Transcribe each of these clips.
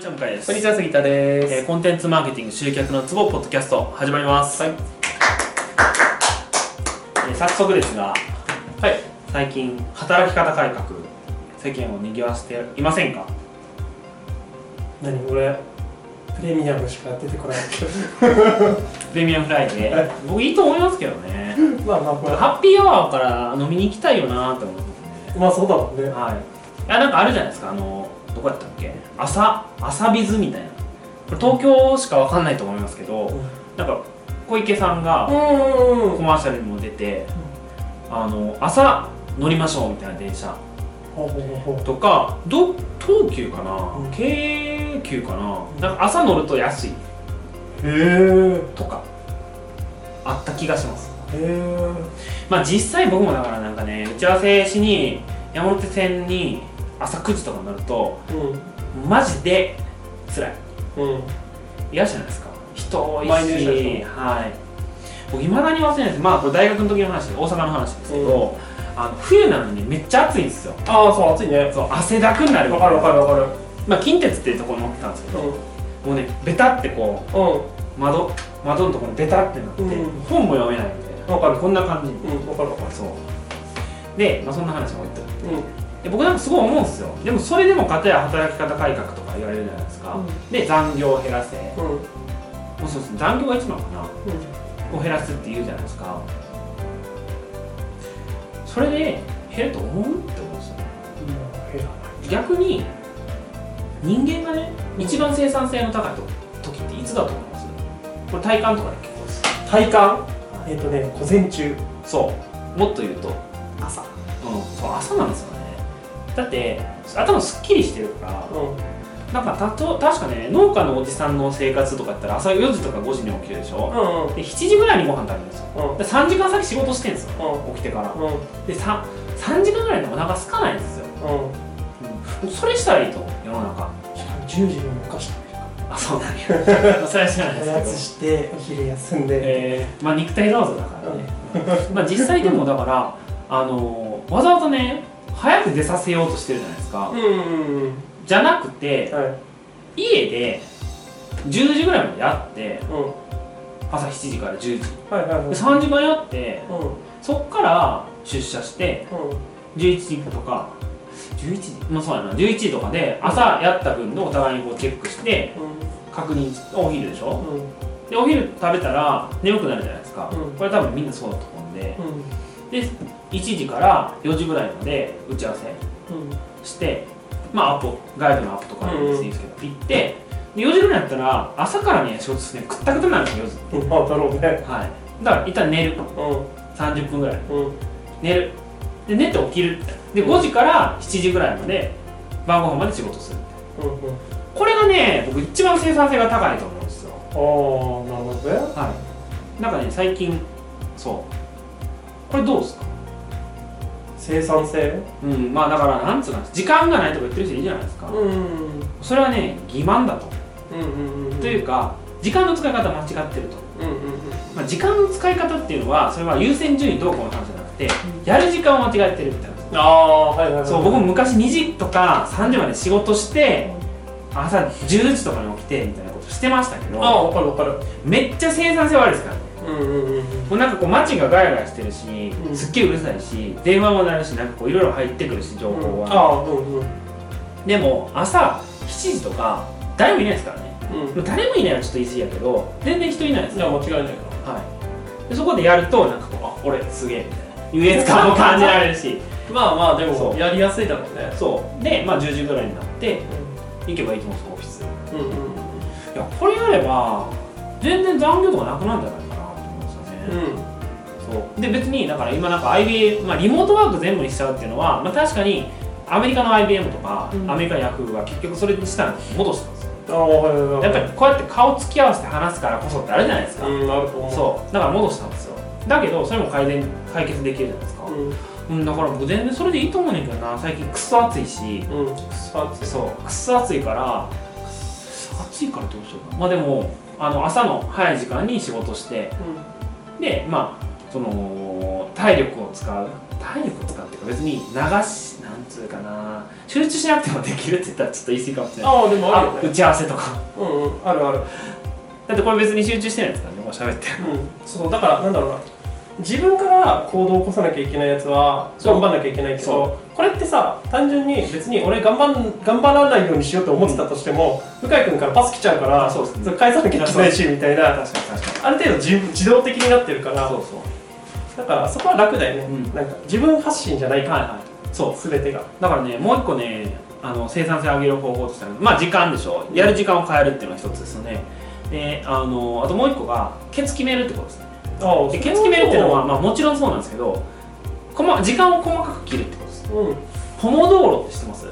にちは向井です。こんにちは杉田です、えーコンテンツマーケティング集客のツボポッドキャスト始まります、はい。えー早速ですがはい。最近働き方改革世間を賑わせていませんか？何俺プレミアムしか出てこない。プレミアムフライデー。僕いいと思いますけどね。まあまあまあ。ハッピーアワーから飲みに行きたいよなって思ってねまあそうだもんね。はい。いやなんかあるじゃないですかあのどこやったっけ？朝朝ビズみたいな。これ東京しかわかんないと思いますけど、なんか小池さんがうんうんコマーシャルにも出て、あの朝乗りましょうみたいな電車とかど東急かな、うん。京急かな？なんか朝乗ると安い。とかあった気がします。まあ実際僕もだからなんかね打ち合わせしに山手線に朝9時とかになるとうん。マジで辛い。うん。嫌じゃないですか。人多いしはい。僕いまだに忘れないです。まあこれ大学の時の話で大阪の話ですけど、あの冬なのにめっちゃ暑いんですよ。ああそう暑いね。そう汗だくになる。わかるわかるわかる。まあ近鉄っていうところに乗ってたんですけど、うもうねベタってこんうん。う窓窓のところにベタってなって、うん。本も読めないみたいな。わかる。こんな感じうんわかるわかる。そう。で、まあ、そんな話も言って。うんで僕なんかすごい思うんですよ。でもそれでも片や働き方改革とか言われるじゃないですか、うん。で残業を減らせ。もうん。うんうそうです。ね残業が一番かな。を減らすって言うじゃないですか。それで減ると思うって思うんですよ。逆に人間がね一番生産性の高い時っていつだと思います？これ体感とかで結構です？体感？えっとね午前中。そう。もっと言うと朝。うん。そう朝なんですよねだって頭すっきりしてるからうんなんかたと確かね農家のおじさんの生活とかやったら朝4時とか5時に起きるでしょ？うんうん。で7時ぐらいにご飯食べるんですよ。うん。で3時間先仕事してんですようん。起きてから。うん。で 3, 3時間ぐらいでお腹空かないんですよ、うん。うん、それしたらいいと思う世の中。しかも10時に起こしてあそうなんや。それは知らないおやつですしてお昼休んで。えー、まあ肉体労働だからね、まあ実際でもだからあのーわざわざね早く出させようとしてるじゃないですか、うんうんうんじゃなくてはい家で10時ぐらいまでやってうん朝7時から10時。ではいはいはい3時間やってうん。うんそっから出社して11時とか11時まあそうやな11時とかで朝やった分のお互いにこうチェックして確認しお昼でしょ？うん。でお昼食べたら眠くなるじゃないですか、うん。これ多分みんなそうだと思うんでうんで1時から4時ぐらいまで打ち合わせうんしてまあアポガイドのアポとかでもいいんですけど、行ってで4時ぐらいやったら朝からね仕事するねくったくたになるんですよ4時。ってあだろうね。はい。だから一旦寝る。う30分ぐらい。ん。うん。寝る。で寝て起きる。で5時から7時ぐらいまで晩ご飯まで仕事する。うんうん。これがね僕一番生産性が高いと思うんですよ。ああなるほどね。はい。なんかね最近そうこれどうですか？生産性？うんまあだからなんつうの時間がないとか言ってる人いるじゃないですか、うん。うんそれはね欺瞞だと、うんうんというか時間の使い方間違ってると、うんうんまあ、時間の使い方っていうのはそれは優先順位どうこうの話じゃなくてやる時間を間違えてるみたいな。ああはいはいはいそう僕も昔2時とか3時まで仕事して朝10時とかに起きてみたいなことしてましたけああどわかるわかる。めっちゃ生産性悪いですからねうんうんうんうん。もうなんかこう街がガヤガヤしてるし、うん。すっげえうるさいし電話も鳴るしなんかこういろいろ入ってくるし情報は、ああうんうんでも朝7時とか誰もいないですからね。うん。誰もいないはちょっと言い過ぎやけど全然人いないです。よ、いや間違いないかはい、でそこでやるとなんかこうあ俺すげえみたいな優越感も感じられるし。ら まあまあでもやりやすいだろうね。そう。でまあ10時ぐらいになって行けばいいと思うんですオフィス。うんうんうん。いやこれやれば全然残業とかなくなるんじゃない？うん。で別にだから今なんか IBM、まあ、リモートワーク全部にしちゃうっていうのは、まあ、確かにアメリカの IBM とか、うん。アメリカのヤフーは結局それにしたら戻したんですよ。やっぱりこうやって顔つき合わせて話すからこそってあるじゃないですか、うんそう。だから戻したんですよ。だけどそれも改善解決できるじゃないですか、うん。うん、だから僕全然それでいいと思うねんけどな。最近クソ暑いし。うん。くそ暑い。そう。クソ暑いから暑いからどうしようかまあでもあの朝の早い時間に仕事してでまあその体力を使う体力を使うっていうか別に流しなんつうかな集中しなくてもできるって言ったらちょっと言い過ぎかもしれない。ああでもあるよね。打ち合わせとか。うんうんあるある。だってこれ別に集中してないですからねもう喋って。るうん。そうだからなんだろうな自分から行動を起こさなきゃいけないやつはそう。頑張んなきゃいけないけそどこれってさ単純に別に俺頑張ん頑張らないようにしようと思ってたとしても、向井君からパス来ちゃうからあそうですね。れ返さなきゃいけないしみたいな。ある程度自自動的になってるからにそうそだからそこは楽だよね、うん。なんか自分発信じゃないから、うはいはい。そう全てが。だからねもう一個ねあの生産性を上げる方法としてはまあ時間でしょ。やる時間を変えるっていうのが一つですよね。であのあともう一個がケツ決めるってことですねでケツ決めるっていうのは、まあ、もちろんそうなんですけどこま時間を細かく切るってことです。うん。ポモ道路って知ってます？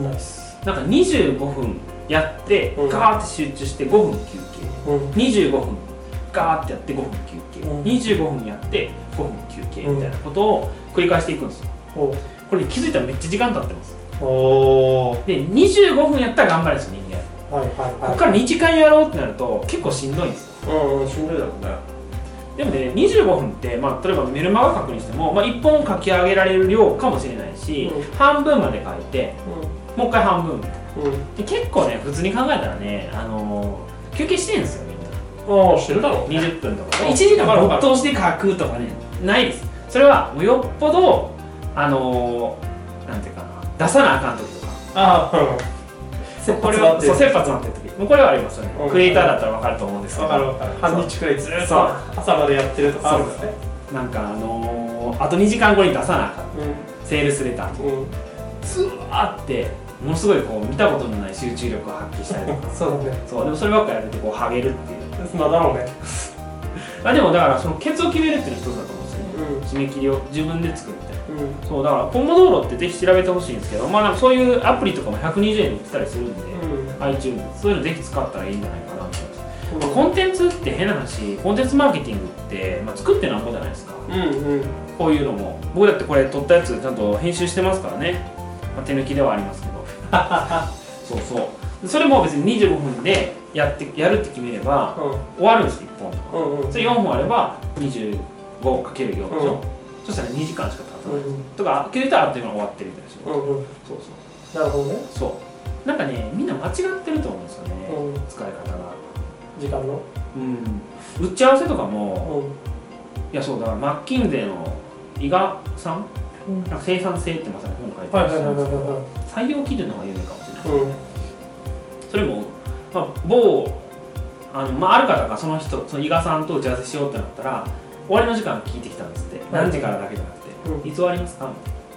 なす。なんか25分やってうん。ガーって集中して5分休憩。うん。25分ガーってやって5分休憩、うん。25分やって5分休憩。みたいなことを繰り返していくんですよ。おこれ気づいたらめっちゃ時間経ってます。おー。で25分やったら頑張るんですよ人間。はいはいはい。ここから2時間やろうってなると結構しんどいんですよ。うんうんしんどいだろうねでもね25分って、まあ、例えばメルマガ書くにしても、まあ、1本書き上げられる量かもしれないし、うん。半分まで書いてもう一回半分。うん。うんで結構ね普通に考えたらね、あのー休憩してるんですよみんな。ああしてるだろ。うね20分とかうん。1時間わかるわかる没頭して書くとかねないです。それはもうよっぽどあのーなんていうかな出さなあかん時とか。ああうん。切これはそう切羽詰まってる時もうこれはありますよね、うん。クリエイターだったら分かると思うんですけど半日くらいずっと朝までやってるとかあるんだね。なんかあのーあと2時間後に出さなあかん。うセールスレターんうん。ずわーってものすごいこう見たことのない集中力を発揮したりとか。そうだね。そう。でもそればっかやるとこうハゲるっていう。まあだろうね。あでもだからそのケツを決めるっていうのは一つだと思うんですよね。うん。締め切りを自分で作るってうん。そうだからポンモ道路ってぜひ調べてほしいんですけどまあそういうアプリとかも120円で売ってたりするんで、iTunes そういうのぜひ使ったらいいんじゃないかなと思います、うん。まあコンテンツって変な話コンテンツマーケティングって、まあ、作ってなんぼじゃないですか。うんうん。こういうのも。僕だってこれ撮ったやつちゃんと編集してますからね、まあ、手抜きではありますけど。そうそう。それも別に25分でやってやるって決めれば終わるんです1本とか。うんうん。それ4本あれば 25×4 でしょ、そしたら2時間しか経たない、とか気づいたらあっという間に終わってるみたいな仕事。うんうん。そうそう。なるほどね。そうなんかねみんな間違ってると思うんですよね、うん。使い方が。時間の？うん。打ち合わせとかもうん。いやそうだからマッキンゼの伊賀さん？なんか生産性ってまさに本書いてはいはいはいるんですよは採用基準の方が有名かもしれないうん。それも、まあ、某あの、まあ、ある方がその人その伊賀さんと打ち合わせしようってなったら終わりの時間聞いてきたんですって、何時からだけじゃなくて、うん。いつ終わりますか？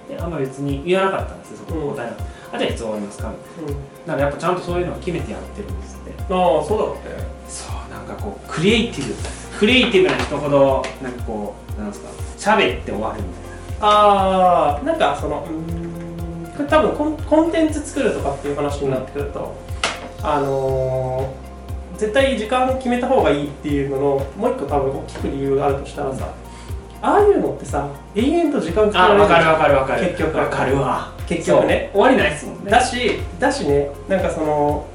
であんま別に言わなかったんですよそこうん答えなかった、あじゃあいつ終わりますかみたいな。うん。だからやっぱちゃんとそういうのを決めてやってるんですって。ああそうだろうねそうなんかこうクリエイティブクリエイティブな人ほどなんかこうなんですか喋って終わるみたいああなんかそのうーんこれ多分コンコンテンツ作るとかっていう話になってくると、あのー絶対時間を決めた方がいいっていうののもう一個多分大きく理由があるとしたらさああいうのってさ永遠と時間なあ分かる分かる分かる。結局。分かるわ。結局ね。終わりないっすもんね。だしだしねなんかその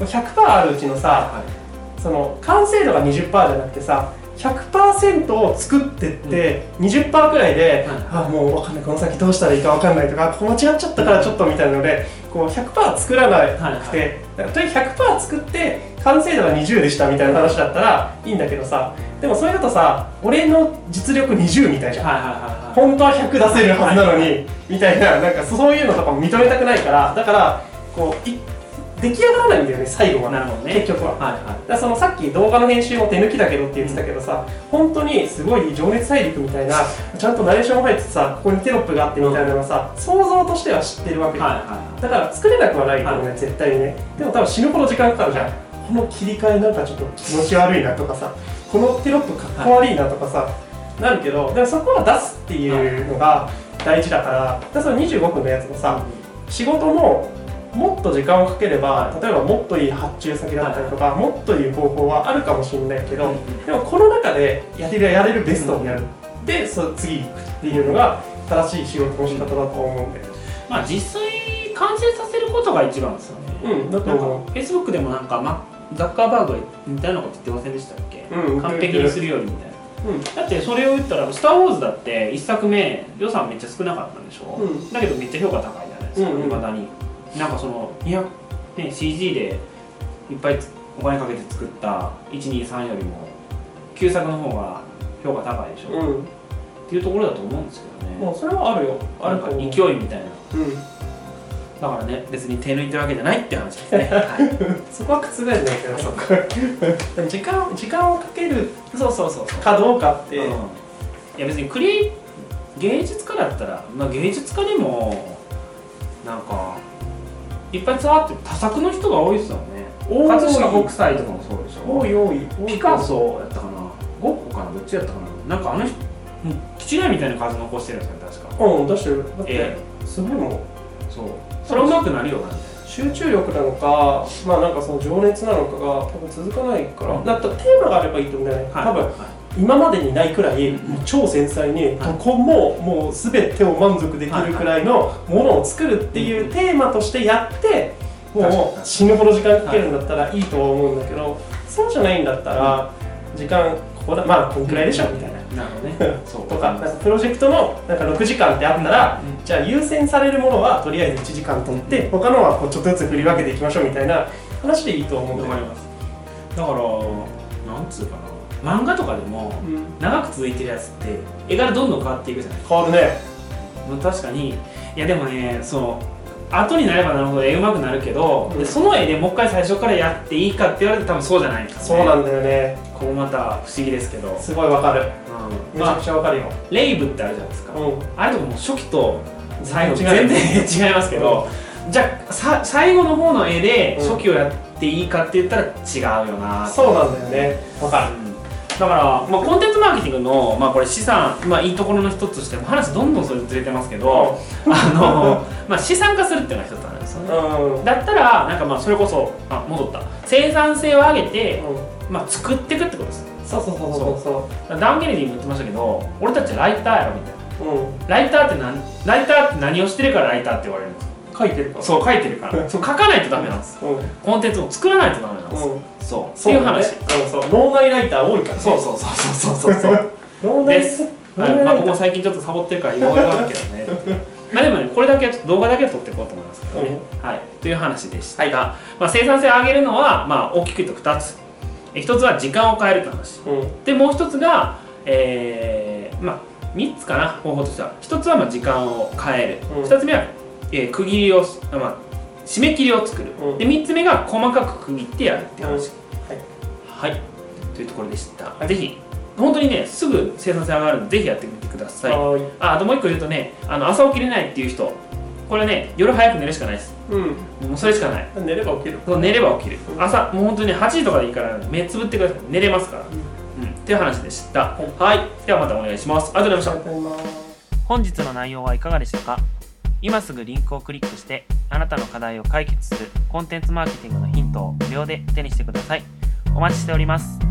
100%あるうちのさはい。その完成度が20%じゃなくてさ100%を作ってって、20%くらいで、あもう分かんない。この先どうしたらいいか分かんないとかここ間違っちゃったからちょっとみたいなのでこう100%作らなくて、はい。はい。とりあえず100%作って完成度が20でしたみたいな話だったらいいんだけどさでもそれだとさ俺の実力20みたいじゃん。はいはいはいはい。本当は100出せるはずなのにみたいななんかそういうのとかも認めたくないからだからこうい出来上がらないんだよね最後は。なるほどね。結局は。はいはい。だそのさっき動画の編集も手抜きだけどって言ってたけどさ本当にすごい情熱大陸みたいなちゃんとナレーションも入っててさここにテロップがあってみたいなのはさ、想像としては知ってるわけよ、はいはだから作れなくはないけどね、は絶対にね。でも多分死ぬほど時間かかるじゃんこの切り替えなんかちょっと気持ち悪いなとかさこのテロップかっこ悪いなとかさ、なるけどだからそこは出すっていうのが大事だからだからその25分のやつもさ仕事ももっと時間をかければ例えばもっといい発注先だったりとか、もっといい方法はあるかもしれないけど、でもこの中でやれるやれるベストをやる、でそう次行くっていうのが正しい仕事の仕方だと思うんでまあ実際完成させることが一番ですよね。うんだとなんか思う Facebook でもなんか、ま、ザッカーバーグが似たようなこと言ってませんでしたっけ、うん完璧にするよりみたいな。うん。だってそれを言ったら「スター・ウォーズ」だって1作目予算めっちゃ少なかったんでしょ、うん。だけどめっちゃ評価高いじゃないですかいうんうん。ま、だに。なんかその200、ね、CG でいっぱいつお金かけて作った123よりも旧作の方が評価高いでしょ、っうん。ていうところだと思うんですけどね。もうそれはあるよ。あると思う。勢いみたいな。うんだからね別に手抜いてるわけじゃないって話ですね、はい。そこは覆るんだけどそっでも時間時間をかけるそうそうそうかどうかって、うん。いや別にクリ芸術家だったら、まあ、芸術家でもなんかいっぱいツアーって多作の人が多いですよね。葛飾北斎とかもそうでしょ。多い多い多い。ピカソやったかな。ゴッホかなどっちやったかな。なんかあの人もう気違いみたいな数残してるんですよね確か。うん出してる。だって、えすごいもんそう。それはうまくなるよな。みたいな集中力なのかまあなんかその情熱なのかが多分続かないから、うん。だってテーマがあればいいと思うんだよね、はい。多分はい。今までにないくらい、もう超繊細に、どこももう全てを満足できるくらいのものを作るっていうテーマとしてやって、もう死ぬほど時間かけるんだったらいいとは思うんだけど、そうじゃないんだったら、時間ここだまあこんくらいでしょみたいな。なるほどね。そう。とかなんかプロジェクトのなんか6時間ってあったら、うん。じゃあ優先されるものはとりあえず1時間取って他のはこうちょっとずつ振り分けていきましょうみたいな話でいいと思うんだよね。わかりますだからなんつうかな。漫画とかでもうん。長く続いてるやつって絵柄どんどん変わっていくじゃない。変わるね。まあ確かに。いやでもねその後になればなるほど絵うまくなるけど、うん。でその絵でもう一回最初からやっていいかって言われると多分そうじゃないですそうなんだよね。ここまた不思議ですけど、すごいわかる。うん。まあめちゃくちゃわかるよ、レイブってあるじゃないですか、うん。あれとかもう初期と最後全全然然 違いますけど、じゃあさ最後の方の絵でうん。初期をやっていいかって言ったら違うよなそうなんだよね。わかる。うんだから、まあ、コンテンツマーケティングの、まあ、これ資産、まあ、いいところの一つとして話どんどんそれずれてますけど、あの、まあ、資産化するっていうのが一つあるんですよね。うん。だったらなんかまあそれこそあ戻った。生産性を上げて、うん。まあ、作っていくってことですそうそうそうそうそダン・ケネディも言ってましたけど俺たちライターやろみたいな。ううん。ライターって何ライターって何をしてるからライターって言われるんですか書いてるから。そう書いてるから。そう書かないとダメなんですうん。コンテンツを作らないとダメなんです、うん。そう。ってそうだね。いう話。うんそう。脳内ライター多いからね。そうそうそうそうそうそうそう脳内ですまあ、ここ最近ちょっとサボってるから言われるけどねまあでもねこれだけはちょっと動画だけは撮っていこうと思いますけどね、はいという話でした、まあ、生産性を上げるのは、まあ、大きく言うと2つえ1つは時間を変えるって話うんでもう1つがえー、まあ3つかな方法としては1つはまあ時間を変える、うん2つ目は、えー区切りを、まあ、締め切りを作る、うん。で3つ目が細かく区切ってやるっていう話、うん。はい、というところでした、ぜひ本当にねすぐ生産性上がるのでぜひやってみてください。ああともう一個言うとねあの朝起きれないっていう人これね夜早く寝るしかないです。うん。もうそれしかない。寝れば起きる。そう寝れば起きる。うん。朝もう本当に8時とかでいいから目つぶってください。寝れますから、うん。っていう話でした。はい、ではまたお願いします。ありがとうございました。本日の内容はいかがでしたか？今すぐリンクをクリックしてあなたの課題を解決するコンテンツマーケティングのヒントを無料で手にしてください。お待ちしております。